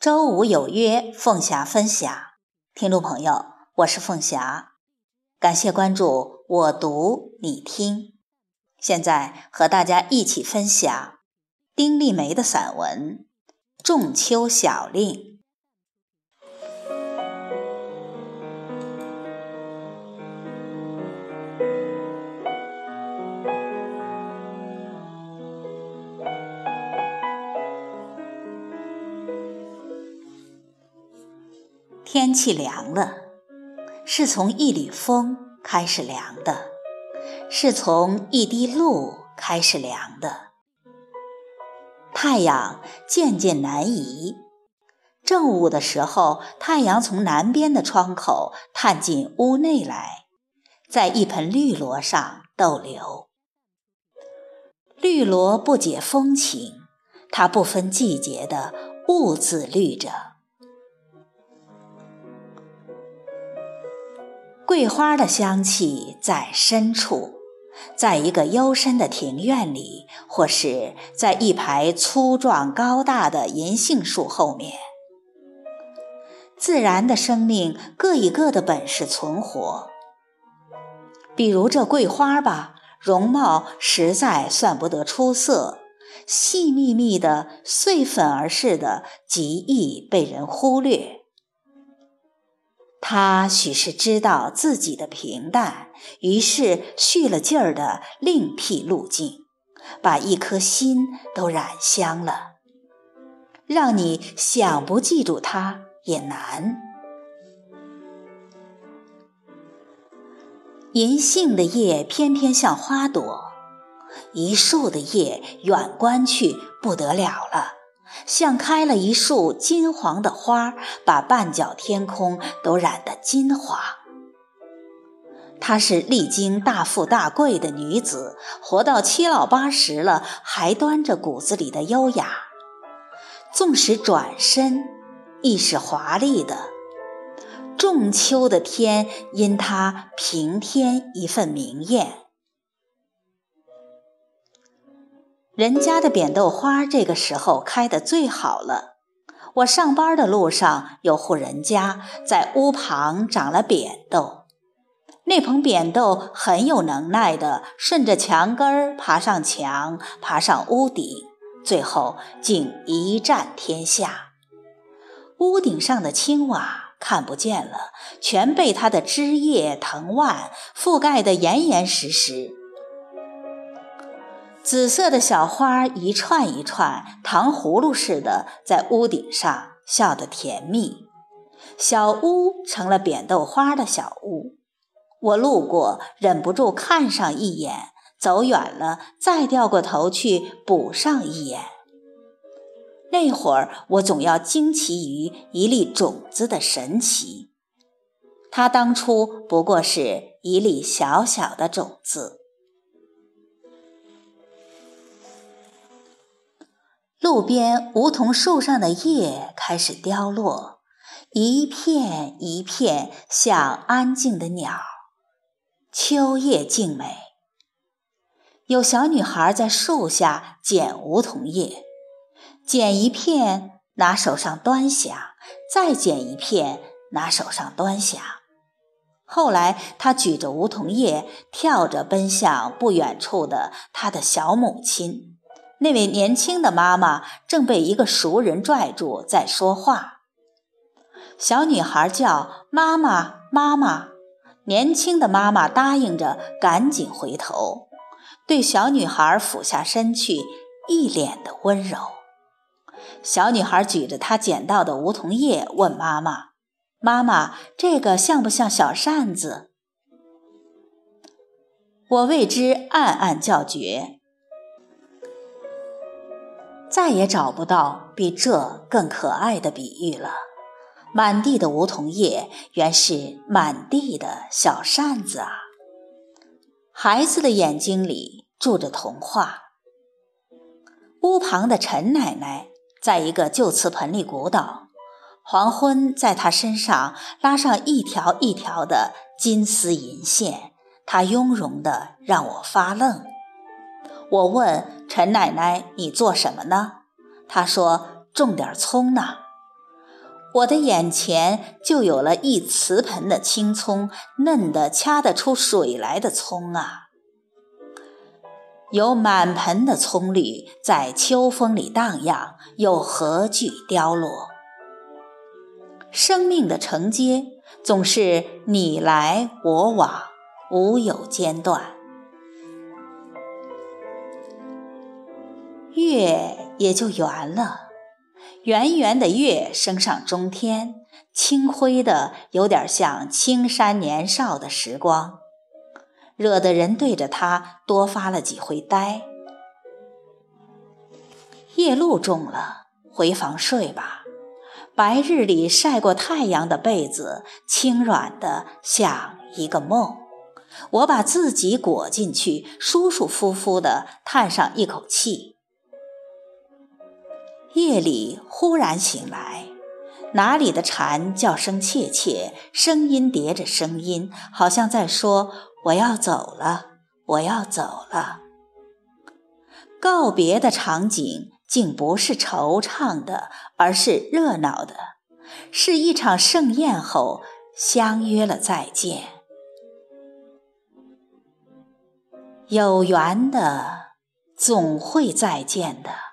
周五有约，凤霞分享。听众朋友，我是凤霞，感谢关注我读你听。现在和大家一起分享丁立梅的散文《仲秋小令》。天气凉了，是从一缕风开始凉的，是从一滴露开始凉的。太阳渐渐南移，正午的时候，太阳从南边的窗口探进屋内来，在一盆绿萝上逗留。绿萝不解风情，它不分季节的兀自绿着。桂花的香气在深处，在一个幽深的庭院里，或是在一排粗壮高大的银杏树后面。自然的生命各以各的本事存活。比如这桂花吧，容貌实在算不得出色，细密密的碎粉儿似的，极易被人忽略。他许是知道自己的平淡，于是蓄了劲儿的另辟路径，把一颗心都染香了，让你想不记住他也难。银杏的叶偏偏像花朵，一树的叶远观去不得了了。像开了一束金黄的花，把半角天空都染得金黄。她是历经大富大贵的女子，活到七老八十了，还端着骨子里的优雅。纵使转身，亦是华丽的。仲秋的天，因她平添一份明艳。人家的扁豆花这个时候开的最好了。我上班的路上，有户人家在屋旁长了扁豆，那盆扁豆很有能耐的，顺着墙根爬上墙，爬上屋顶，最后竟一战天下。屋顶上的青瓦看不见了，全被它的枝叶藤蔓覆盖得严严实实。紫色的小花一串一串，糖葫芦似的在屋顶上笑得甜蜜。小屋成了扁豆花的小屋。我路过，忍不住看上一眼，走远了，再掉过头去补上一眼。那会儿，我总要惊奇于一粒种子的神奇。它当初不过是一粒小小的种子。路边梧桐树上的叶开始凋落，一片一片，像安静的鸟。秋叶静美。有小女孩在树下捡梧桐叶，捡一片拿手上端详，再捡一片拿手上端详。后来，她举着梧桐叶，跳着奔向不远处的她的小母亲。那位年轻的妈妈正被一个熟人拽住，在说话。小女孩叫妈妈，妈妈。年轻的妈妈答应着，赶紧回头，对小女孩俯下身去，一脸的温柔。小女孩举着她捡到的梧桐叶，问妈妈：“妈妈，这个像不像小扇子？”我为之暗暗叫绝。再也找不到比这更可爱的比喻了。满地的梧桐叶，原是满地的小扇子啊！孩子的眼睛里住着童话。屋旁的陈奶奶在一个旧瓷盆里鼓捣，黄昏在她身上拉上一条一条的金丝银线，她雍容的让我发愣。我问陈奶奶：“你做什么呢？”她说：“种点葱呢。”我的眼前就有了一瓷盆的青葱，嫩得掐得出水来的葱啊！有满盆的葱绿在秋风里荡漾，又何惧凋落？生命的承接总是你来我往，无有间断。月也就圆了。圆圆的月升上中天，清辉的有点像青山年少的时光，惹得人对着它多发了几回呆。夜露重了，回房睡吧。白日里晒过太阳的被子，轻软的像一个梦。我把自己裹进去，舒舒服服的叹上一口气。夜里忽然醒来，哪里的蝉叫声切切，声音叠着声音，好像在说：“我要走了，我要走了。”告别的场景竟不是惆怅的，而是热闹的，是一场盛宴后相约了再见。有缘的总会再见的。